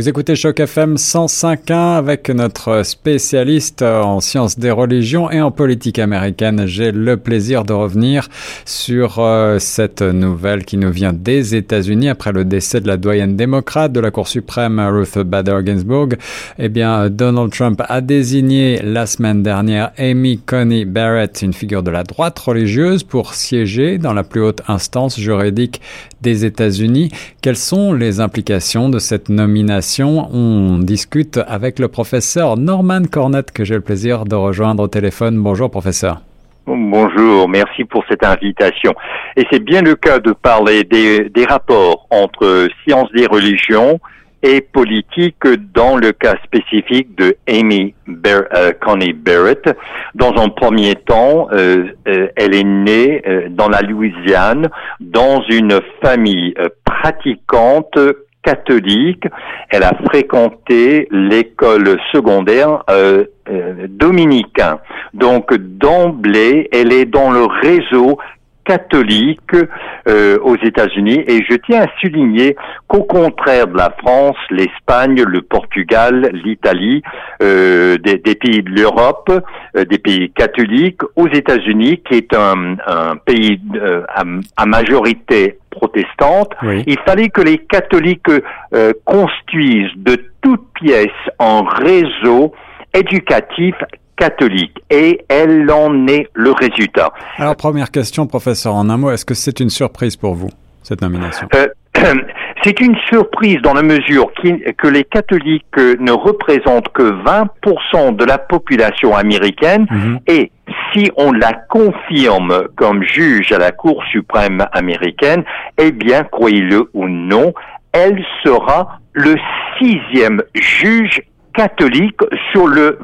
Vous écoutez Choc FM 105.1 avec notre spécialiste en sciences des religions et en politique américaine. J'ai le plaisir de revenir sur euh, cette nouvelle qui nous vient des États-Unis après le décès de la doyenne démocrate de la Cour suprême Ruth Bader Ginsburg. Eh bien, Donald Trump a désigné la semaine dernière Amy Coney Barrett, une figure de la droite religieuse, pour siéger dans la plus haute instance juridique des États-Unis. Quelles sont les implications de cette nomination? On discute avec le professeur Norman Cornette que j'ai le plaisir de rejoindre au téléphone. Bonjour professeur. Bonjour, merci pour cette invitation. Et c'est bien le cas de parler des, rapports entre sciences des religions et politique dans le cas spécifique de Amy euh, Coney Barrett. Dans un premier temps, euh, euh, elle est née dans la Louisiane dans une famille pratiquante catholique. Elle a fréquenté l'école secondaire euh, euh, dominicain. Donc d'emblée, elle est dans le réseau catholique euh, aux États-Unis. Et je tiens à souligner qu'au contraire de la France, l'Espagne, le Portugal, l'Italie, euh, des, pays de l'Europe, euh, des pays catholiques, aux États-Unis, qui est un, pays à, majorité protestante, il fallait que les catholiques construisent de toutes pièces un réseau éducatif catholique et elle en est le résultat. Alors première question, professeur, en un mot, est-ce que c'est une surprise pour vous, cette nomination? Euh, C'est une surprise dans la mesure que les catholiques ne représentent que 20% de la population américaine mhm. et si on la confirme comme juge à la Cour suprême américaine, eh bien, croyez-le ou non, elle sera le sixième juge catholique sur le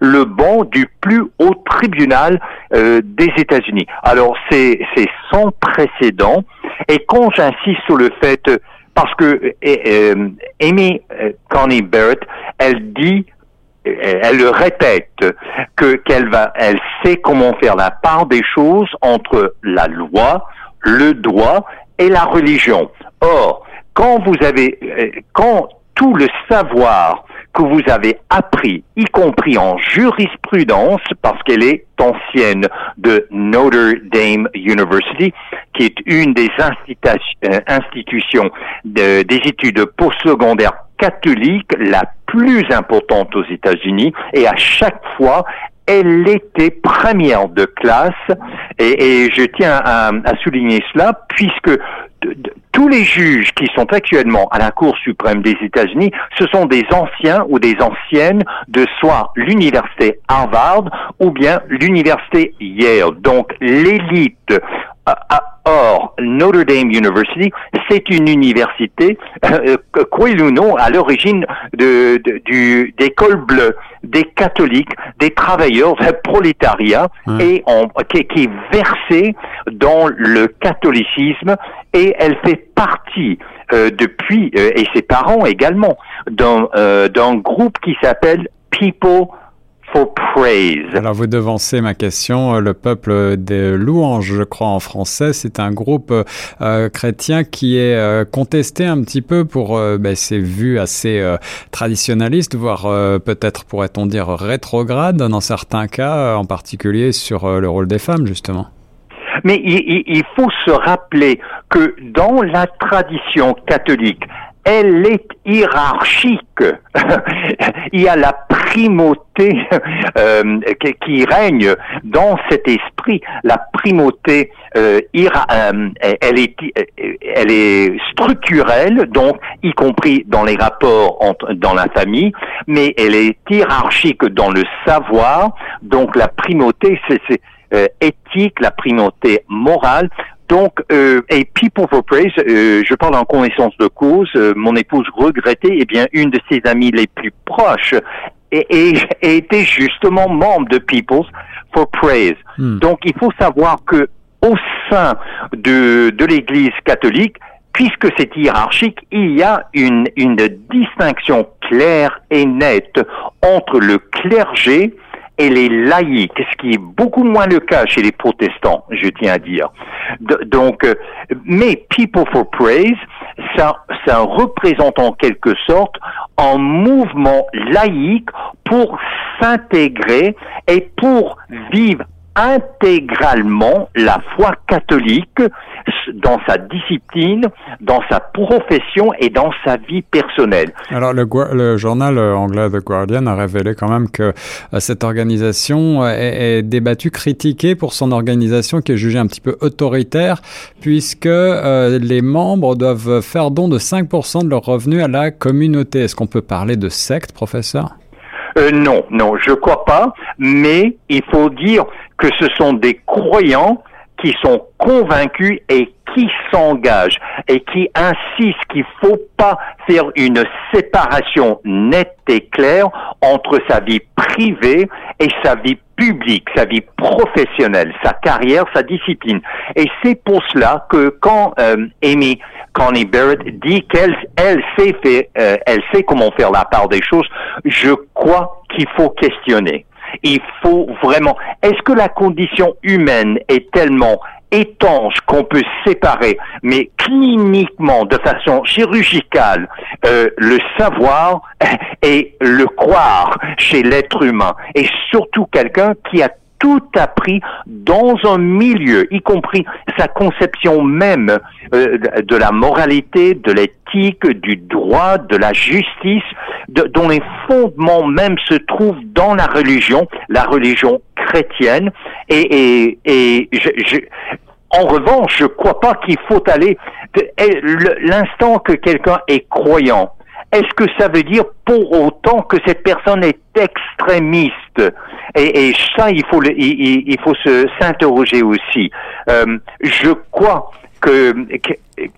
le banc du plus haut tribunal euh, des États-Unis. Alors c'est c'est sans précédent et quand j'insiste sur le fait parce que euh, Amy euh, Coney Barrett, elle dit elle le répète que qu'elle va elle sait comment faire la part des choses entre la loi, le droit et la religion. Or, quand vous avez quand tout le savoir que vous avez appris, y compris en jurisprudence, parce qu'elle est ancienne de Notre Dame University, qui est une des euh, institutions des études postsecondaires catholiques la plus importante aux États-Unis, et à chaque fois, elle était première de classe, et, je tiens à, à souligner cela, puisque tous les juges qui sont actuellement à la Cour suprême des États-Unis, ce sont des anciens ou des anciennes de soit l'université Harvard ou bien l'université Yale. Donc l'élite Or, Notre Dame University, c'est une université, euh, croyez-le ou non, à l'origine de, du, des cols bleus, des catholiques, des travailleurs, des prolétariat, et on, qui, qui, est versée dans le catholicisme, et elle fait partie euh, depuis, euh, et ses parents également, d'un euh, groupe qui s'appelle People praise. Alors vous devancez ma question, le peuple des louanges, je crois en français, c'est un groupe euh, chrétien qui est euh, contesté un petit peu pour euh, ben, ses vues assez traditionnalistes, voire peut-être pourrait-on dire rétrograde dans certains cas, en particulier sur le rôle des femmes justement. Mais il, il faut se rappeler que dans la tradition catholique, elle est hiérarchique. Il y a la primauté euh, qui, règne dans cet esprit. La primauté, euh, euh, elle, est, elle est structurelle, donc y compris dans les rapports entre, dans la famille, mais elle est hiérarchique dans le savoir. Donc la primauté, c'est éthique, la primauté morale. Donc, euh, et People for Praise, euh, je parle en connaissance de cause. Euh, mon épouse regrettait, eh bien, une de ses amies les plus proches et, et, était justement membre de People for Praise. Hmm. Donc, il faut savoir que au sein de, de l'Église catholique, puisque c'est hiérarchique, il y a une, une distinction claire et nette entre le clergé et les laïcs, ce qui est beaucoup moins le cas chez les protestants, je tiens à dire. donc, euh, mais People for Praise, ça, ça représente en quelque sorte un mouvement laïque pour s'intégrer et pour vivre intégralement la foi catholique dans sa discipline, dans sa profession et dans sa vie personnelle. Alors le, le journal euh, anglais The Guardian a révélé quand même que euh, cette organisation euh, est, débattue, critiquée pour son organisation qui est jugée un petit peu autoritaire puisque les membres doivent faire don de 5% de leurs revenus à la communauté. Est-ce qu'on peut parler de secte, professeur? Euh, non, non, je crois pas, mais il faut dire que ce sont des croyants qui sont convaincus et qui s'engagent et qui insistent qu'il faut pas faire une séparation nette et claire entre sa vie privée et sa vie publique, sa vie professionnelle, sa carrière, sa discipline. Et c'est pour cela que quand euh, Amy Connie Barrett dit qu'elle elle sait fait, euh, elle sait comment faire la part des choses, je crois qu'il faut questionner. Il faut vraiment. Est-ce que la condition humaine est tellement étanche qu'on peut séparer, mais cliniquement, de façon chirurgicale, euh, le savoir et le croire chez l'être humain, et surtout quelqu'un qui a tout appris dans un milieu, y compris sa conception même euh, de la moralité, de l'éthique, du droit, de la justice, dont les fondements même se trouvent dans la religion, la religion chrétienne. Et, en revanche, je ne crois pas qu'il faut aller l'instant que quelqu'un est croyant est-ce que ça veut dire pour autant que cette personne est extrémiste? Et, ça, il faut, il, faut se s'interroger aussi. Euh, je crois que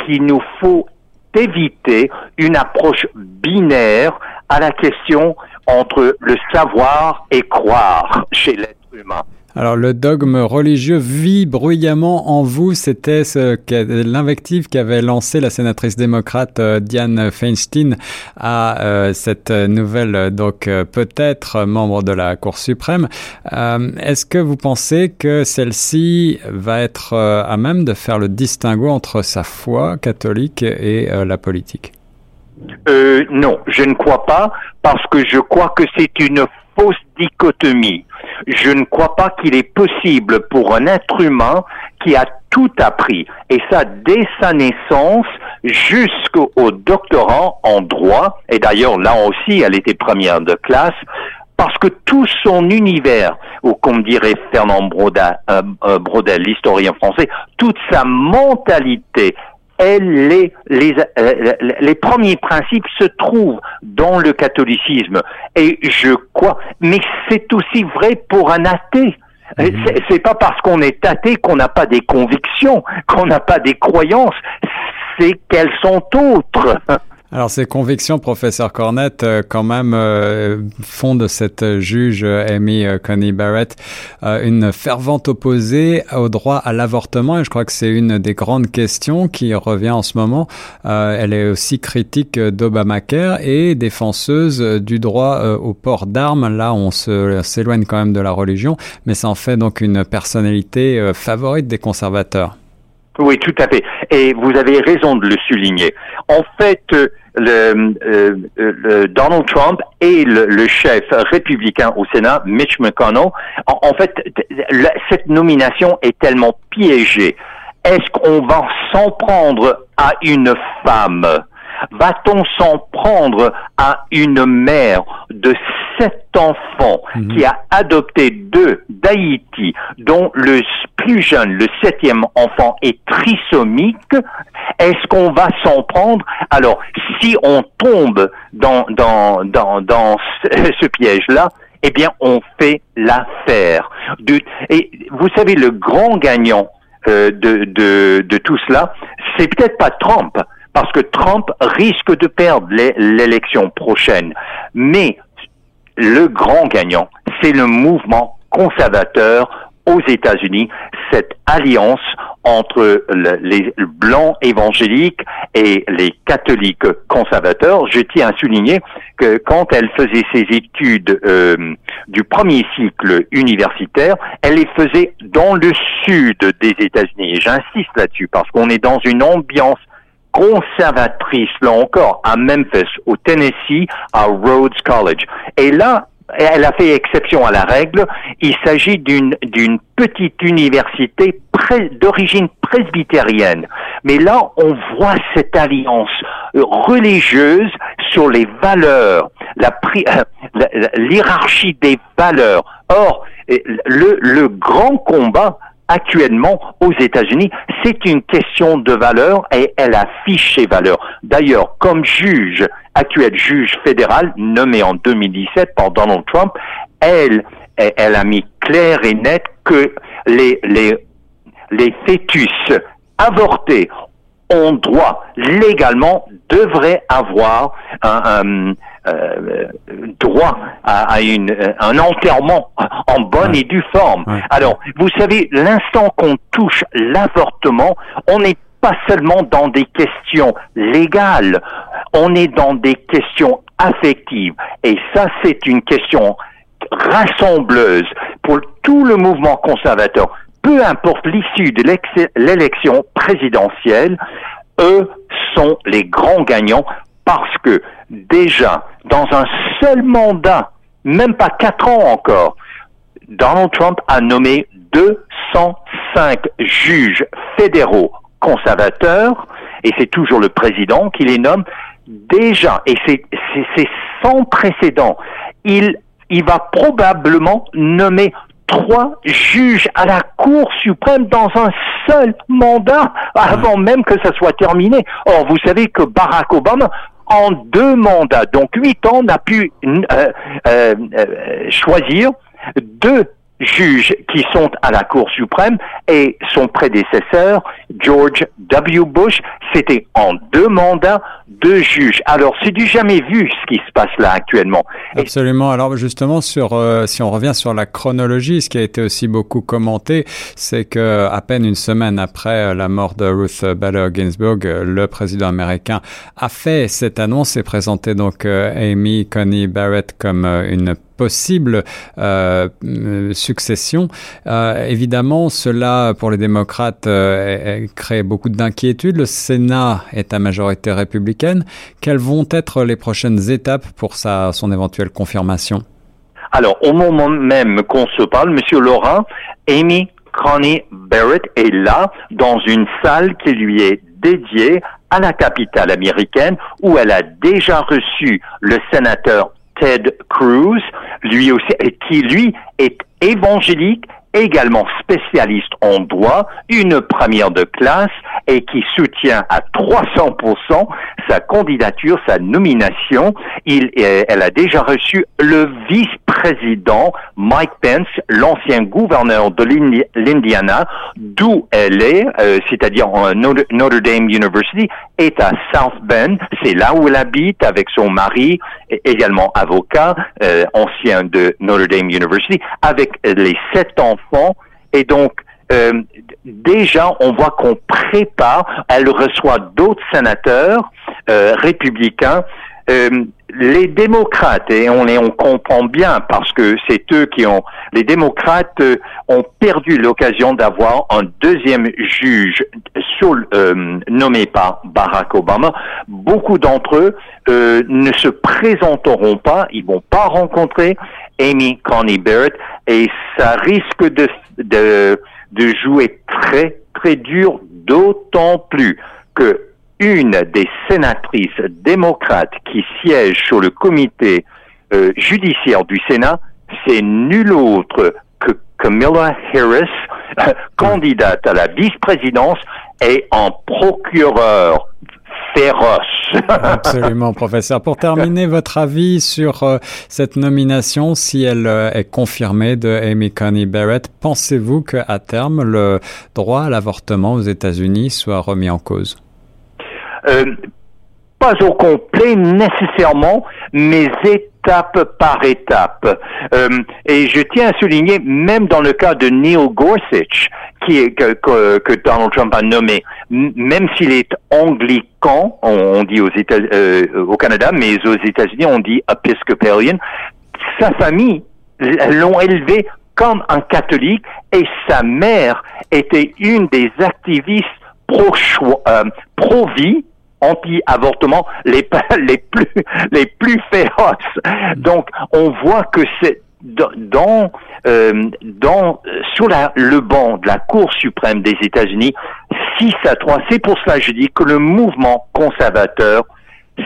qu'il nous faut éviter une approche binaire à la question entre le savoir et croire chez l'être humain. Alors le dogme religieux vit bruyamment en vous, c'était ce l'invective qu'avait lancé la sénatrice démocrate euh, Diane Feinstein à euh, cette nouvelle donc euh, peut-être membre de la Cour suprême. Est-ce que vous pensez que celle-ci va être à même de faire le distinguo entre sa foi catholique et la politique? Non, je ne crois pas parce que je crois que c'est une fausse dichotomie je ne crois pas qu'il est possible pour un être humain qui a tout appris, et ça dès sa naissance jusqu'au doctorat en droit, et d'ailleurs là aussi elle était première de classe, parce que tout son univers, ou comme dirait Fernand Brodel, euh, euh, Brodel l'historien français, toute sa mentalité, elle, les, les, euh, les premiers principes se trouvent dans le catholicisme. Et je crois, mais c'est aussi vrai pour un athée. Mhm. C'est pas parce qu'on est athée qu'on n'a pas des convictions, qu'on n'a pas des croyances, c'est qu'elles sont autres. Alors ces convictions, professeur Cornette, euh, quand même euh, font de cette juge euh, Amy Coney Barrett une fervente opposée au droit à l'avortement et je crois que c'est une des grandes questions qui revient en ce moment. elle est aussi critique d'Obamacare et défenseuse du droit au port d'armes. Là, on s'éloigne quand même de la religion, mais ça en fait donc une personnalité favorite des conservateurs. Oui, tout à fait. Et vous avez raison de le souligner. En fait, euh, Donald Trump et le, chef républicain au Sénat, Mitch McConnell, en, fait, cette nomination est tellement piégée. Est-ce qu'on va s'en prendre à une femme? Va-t-on s'en prendre à une mère de sept enfants mhm. qui a adopté deux d'Haïti, dont le plus jeune, le septième enfant, est trisomique Est-ce qu'on va s'en prendre? Alors, si on tombe dans, dans, dans, dans ce, piège-là, eh bien, on fait l'affaire. Et vous savez, le grand gagnant euh, de, de, de tout cela, c'est peut-être pas Trump, parce que Trump risque de perdre l'élection prochaine. Mais le grand gagnant, c'est le mouvement conservateur aux États-Unis, cette alliance entre les blancs évangéliques et les catholiques conservateurs. Je tiens à souligner que quand elle faisait ses études euh, du premier cycle universitaire, elle les faisait dans le sud des États-Unis. J'insiste là-dessus parce qu'on est dans une ambiance conservatrice, là encore, à Memphis, au Tennessee, à Rhodes College. Et là, elle a fait exception à la règle. Il s'agit d'une petite université d'origine presbytérienne. Mais là, on voit cette alliance religieuse sur les valeurs, la l'hierarchie des valeurs. Or, le, le grand combat actuellement aux États-Unis, c'est une question de valeur et elle affiche ses valeurs. D'ailleurs, comme juge, actuel juge fédéral nommé en 2017 par Donald Trump, elle, elle a mis clair et net que les, les, les fœtus avortés ont droit légalement, devraient avoir un, euh, droit à, une, un enterrement en bonne et due forme. Alors, vous savez, l'instant qu'on touche l'avortement, on n'est pas seulement dans des questions légales, on est dans des questions affectives. Et ça, c'est une question rassembleuse pour tout le mouvement conservateur. Peu importe l'issue de l'élection présidentielle, eux sont les grands gagnants parce que déjà, dans un seul mandat, même pas quatre ans encore, Donald Trump a nommé 205 juges fédéraux conservateurs, et c'est toujours le président qui les nomme, déjà, et c'est sans précédent, il, il va probablement nommer trois juges à la Cour suprême dans un seul mandat avant même que ça soit terminé. Or, vous savez que Barack Obama en deux mandats, donc huit ans, n'a pu euh, euh, euh, choisir deux juges qui sont à la Cour suprême et son prédécesseur, George W. Bush, c'était en deux mandats, deux juges. Alors, c'est du jamais vu ce qui se passe là actuellement. Absolument. Alors, justement, sur, euh, si on revient sur la chronologie, ce qui a été aussi beaucoup commenté, c'est que à peine une semaine après la mort de Ruth Bader Ginsburg, le président américain a fait cette annonce et présenté donc euh, Amy Coney Barrett comme euh, une possible euh, succession. Euh, évidemment, cela, pour les démocrates, euh, crée beaucoup d'inquiétudes. Le Sénat est à majorité républicaine. Quelles vont être les prochaines étapes pour sa, son éventuelle confirmation? Alors, au moment même qu'on se parle, Monsieur Laurent, Amy Coney Barrett est là, dans une salle qui lui est dédiée à la capitale américaine, où elle a déjà reçu le sénateur Ted Cruz, lui aussi, qui lui est évangélique, également spécialiste en droit, une première de classe et qui soutient à 300% sa candidature, sa nomination. Il, elle a déjà reçu le vice-président Mike Pence, l'ancien gouverneur de l'Indiana, d'où elle est, euh, c'est-à-dire Notre Dame University, est à South Bend. C'est là où elle habite avec son mari, également avocat, euh, ancien de Notre Dame University, avec les sept Et donc, euh, déjà, on voit qu'on prépare, elle reçoit d'autres sénateurs euh, républicains. Euh, les démocrates, et on, les, comprend bien parce que c'est eux qui ont, les démocrates ont perdu l'occasion d'avoir un deuxième juge nommé par Barack Obama. Beaucoup d'entre eux ne se présenteront pas, ils vont pas rencontrer Amy Coney Barrett. Et ça risque de jouer très très dur, d'autant plus que une des sénatrices démocrates qui siège sur le comité euh, judiciaire du Sénat, c'est nul autre que Camilla Harris, candidate à la vice-présidence et en procureur féroce. Absolument, professeur. Pour terminer, votre avis sur euh, cette nomination, si elle euh, est confirmée de Amy Coney Barrett, pensez-vous qu'à terme, le droit à l'avortement aux États-Unis soit remis en cause? Euh, pas au complet nécessairement, mais est étape par étape. Euh, et je tiens à souligner, même dans le cas de Neil Gorsuch, qui est, que, Donald Trump a nommé, même s'il est anglican, on, dit aux États, euh, au Canada, mais aux États-Unis on dit épiscopalian, sa famille l'ont élevé comme un catholique et sa mère était une des activistes pro-choix, pro-vie anti-avortement les, les plus les plus féroces. Donc on voit que c'est dans euh, dans sur la, le banc de la Cour suprême des États-Unis 6 à 3. C'est pour ça que je dis que le mouvement conservateur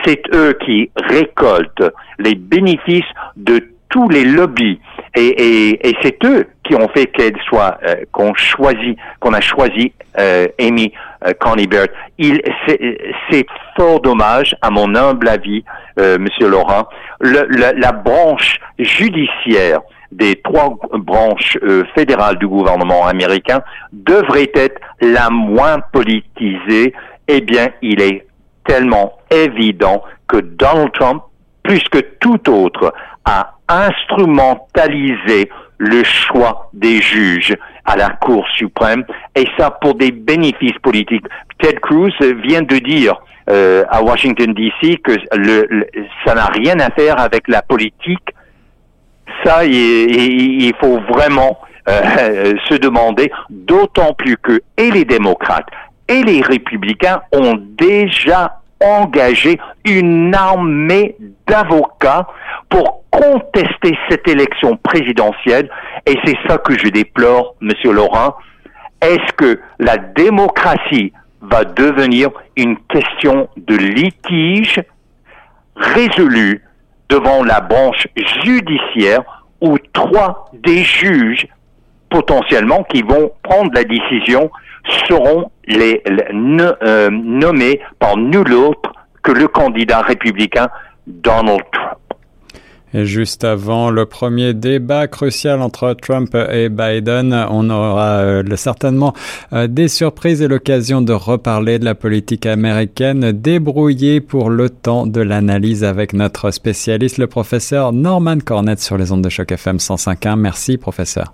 c'est eux qui récoltent les bénéfices de tous les lobbies et, et, et c'est eux qui ont fait qu'elle soit euh, qu'on choisit qu'on a choisi euh, Amy euh, Connie Barrett. Il c'est fort dommage à mon humble avis, euh, Monsieur Laurent, le, la branche judiciaire des trois branches euh, fédérales du gouvernement américain devrait être la moins politisée. Eh bien, il est tellement évident que Donald Trump, plus que tout autre, a instrumentalisé le choix des juges à la Cour suprême, et ça pour des bénéfices politiques. Ted Cruz vient de dire euh, à Washington DC que le, ça n'a rien à faire avec la politique. Ça, il, faut vraiment euh, se demander, d'autant plus que et les démocrates et les républicains ont déjà engagé une armée d'avocats pour contester cette élection présidentielle. Et c'est ça que je déplore, Monsieur Laurent. Est-ce que la démocratie va devenir une question de litige résolu devant la branche judiciaire où trois des juges potentiellement qui vont prendre la décision seront les, euh, nommés par nul autre que le candidat républicain Donald Trump. Et juste avant le premier débat crucial entre Trump et Biden, on aura euh, certainement euh, des surprises et l'occasion de reparler de la politique américaine débrouillée pour le temps de l'analyse avec notre spécialiste, le professeur Norman Cornett sur les ondes de choc FM 105.1. Merci, professeur.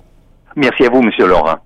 Merci à vous, Monsieur Laurent.